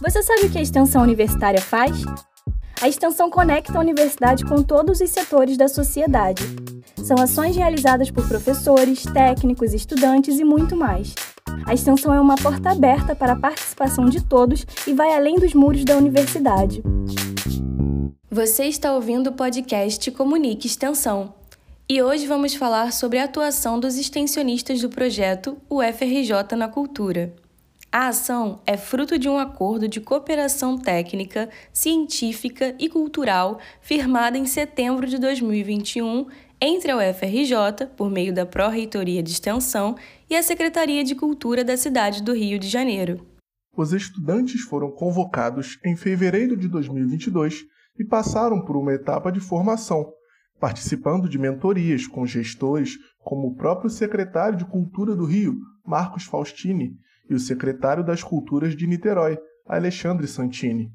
Você sabe o que a extensão universitária faz? A extensão conecta a universidade com todos os setores da sociedade. São ações realizadas por professores, técnicos, estudantes e muito mais. A extensão é uma porta aberta para a participação de todos e vai além dos muros da universidade. Você está ouvindo o podcast Comunique Extensão. E hoje vamos falar sobre a atuação dos extensionistas do projeto UFRJ na Cultura. A ação é fruto de um acordo de cooperação técnica, científica e cultural firmado em setembro de 2021 entre a UFRJ, por meio da Pró-Reitoria de Extensão, e a Secretaria de Cultura da cidade do Rio de Janeiro. Os estudantes foram convocados em fevereiro de 2022 e passaram por uma etapa de formação, participando de mentorias com gestores como o próprio secretário de Cultura do Rio, Marcos Faustini, e o secretário das Culturas de Niterói, Alexandre Santini.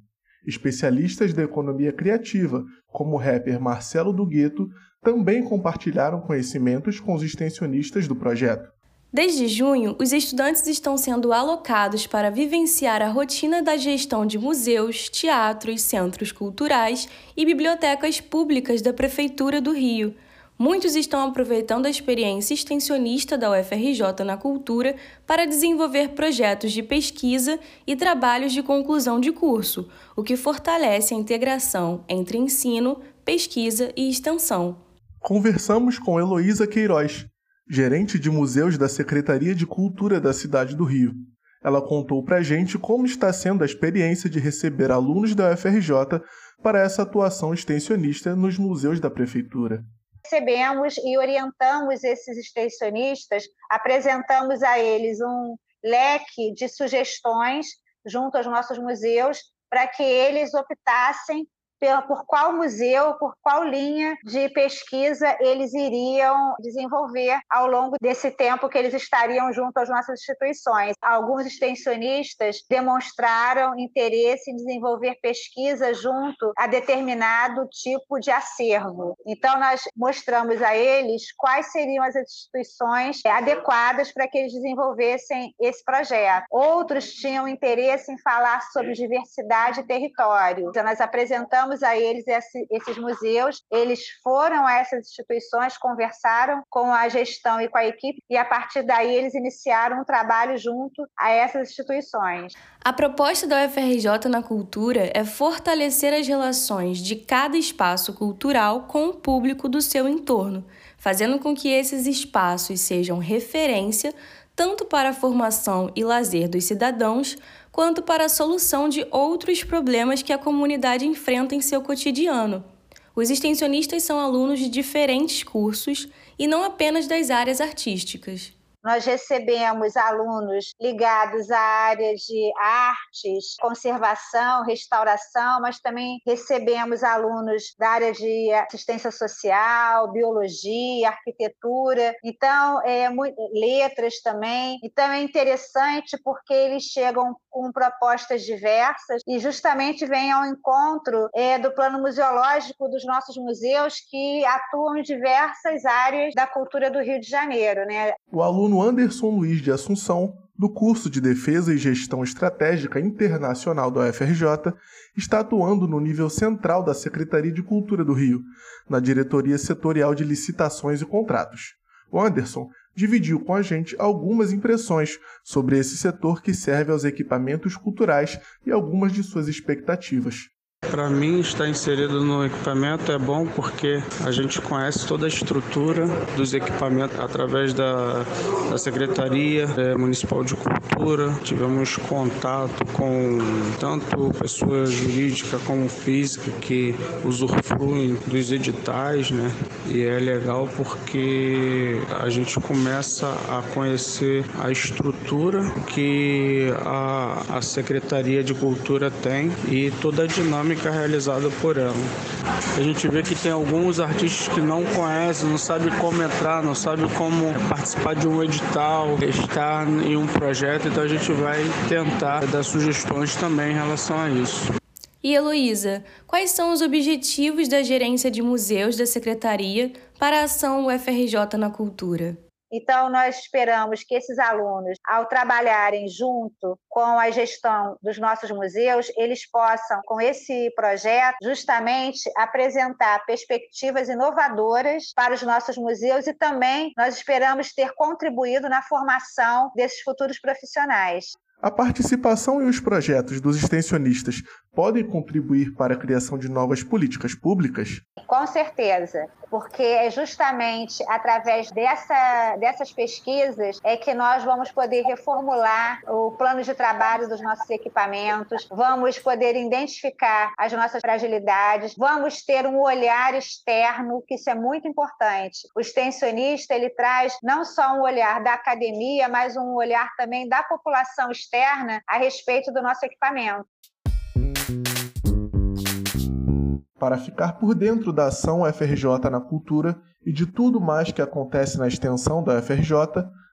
Especialistas da economia criativa, como o rapper Marcelo do Gueto, também compartilharam conhecimentos com os extensionistas do projeto. Desde junho, os estudantes estão sendo alocados para vivenciar a rotina da gestão de museus, teatros, centros culturais e bibliotecas públicas da Prefeitura do Rio, Muitos estão aproveitando a experiência extensionista da UFRJ na cultura para desenvolver projetos de pesquisa e trabalhos de conclusão de curso, o que fortalece a integração entre ensino, pesquisa e extensão. Conversamos com Heloísa Queiroz, gerente de museus da Secretaria de Cultura da cidade do Rio. Ela contou para a gente como está sendo a experiência de receber alunos da UFRJ para essa atuação extensionista nos museus da prefeitura recebemos e orientamos esses extensionistas, apresentamos a eles um leque de sugestões junto aos nossos museus para que eles optassem por qual museu, por qual linha de pesquisa eles iriam desenvolver ao longo desse tempo que eles estariam junto às nossas instituições. Alguns extensionistas demonstraram interesse em desenvolver pesquisa junto a determinado tipo de acervo. Então, nós mostramos a eles quais seriam as instituições adequadas para que eles desenvolvessem esse projeto. Outros tinham interesse em falar sobre diversidade e território. Então, nós apresentamos a eles esse, esses museus. Eles foram a essas instituições, conversaram com a gestão e com a equipe, e a partir daí eles iniciaram um trabalho junto a essas instituições. A proposta da UFRJ na cultura é fortalecer as relações de cada espaço cultural com o público do seu entorno, fazendo com que esses espaços sejam referência tanto para a formação e lazer dos cidadãos, quanto para a solução de outros problemas que a comunidade enfrenta em seu cotidiano. Os extensionistas são alunos de diferentes cursos e não apenas das áreas artísticas. Nós recebemos alunos ligados à área de artes, conservação, restauração, mas também recebemos alunos da área de assistência social, biologia, arquitetura, então é letras também. Então é interessante porque eles chegam com propostas diversas e justamente vêm ao encontro é, do plano museológico dos nossos museus que atuam em diversas áreas da cultura do Rio de Janeiro, né? O aluno aluno Anderson Luiz de Assunção, do curso de Defesa e Gestão Estratégica Internacional da UFRJ, está atuando no nível central da Secretaria de Cultura do Rio, na Diretoria Setorial de Licitações e Contratos. O Anderson dividiu com a gente algumas impressões sobre esse setor que serve aos equipamentos culturais e algumas de suas expectativas. Para mim, estar inserido no equipamento é bom porque a gente conhece toda a estrutura dos equipamentos através da, da Secretaria é, Municipal de Cultura. Tivemos contato com tanto pessoa jurídica como física que usufruem dos editais, né? E é legal porque a gente começa a conhecer a estrutura que a, a Secretaria de Cultura tem e toda a dinâmica realizada por ela. A gente vê que tem alguns artistas que não conhecem, não sabem como entrar, não sabem como participar de um edital, estar em um projeto, então a gente vai tentar dar sugestões também em relação a isso. E Heloísa, quais são os objetivos da gerência de museus da Secretaria para a ação UFRJ na cultura? Então, nós esperamos que esses alunos, ao trabalharem junto com a gestão dos nossos museus, eles possam, com esse projeto, justamente apresentar perspectivas inovadoras para os nossos museus e também nós esperamos ter contribuído na formação desses futuros profissionais. A participação e os projetos dos extensionistas podem contribuir para a criação de novas políticas públicas? Com certeza, porque é justamente através dessa, dessas pesquisas é que nós vamos poder reformular o plano de trabalho dos nossos equipamentos, vamos poder identificar as nossas fragilidades, vamos ter um olhar externo, que isso é muito importante. O extensionista, ele traz não só um olhar da academia, mas um olhar também da população externa a respeito do nosso equipamento. Para ficar por dentro da ação FRJ na cultura e de tudo mais que acontece na extensão da FRJ,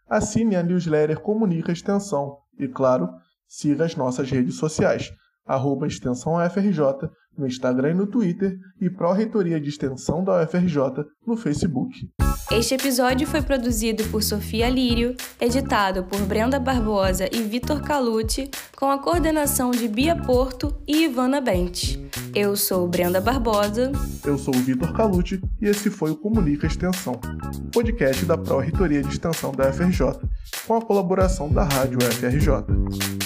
assine a newsletter Comunica Extensão e, claro, siga as nossas redes sociais, arroba Extensão FRJ no Instagram e no Twitter e Pró-Reitoria de Extensão da UFRJ no Facebook. Este episódio foi produzido por Sofia Lírio, editado por Brenda Barbosa e Vitor Calucci, com a coordenação de Bia Porto e Ivana Bente. Eu sou Brenda Barbosa. Eu sou o Vitor Calucci e esse foi o Comunica Extensão, podcast da Pró-Reitoria de Extensão da UFRJ, com a colaboração da Rádio UFRJ.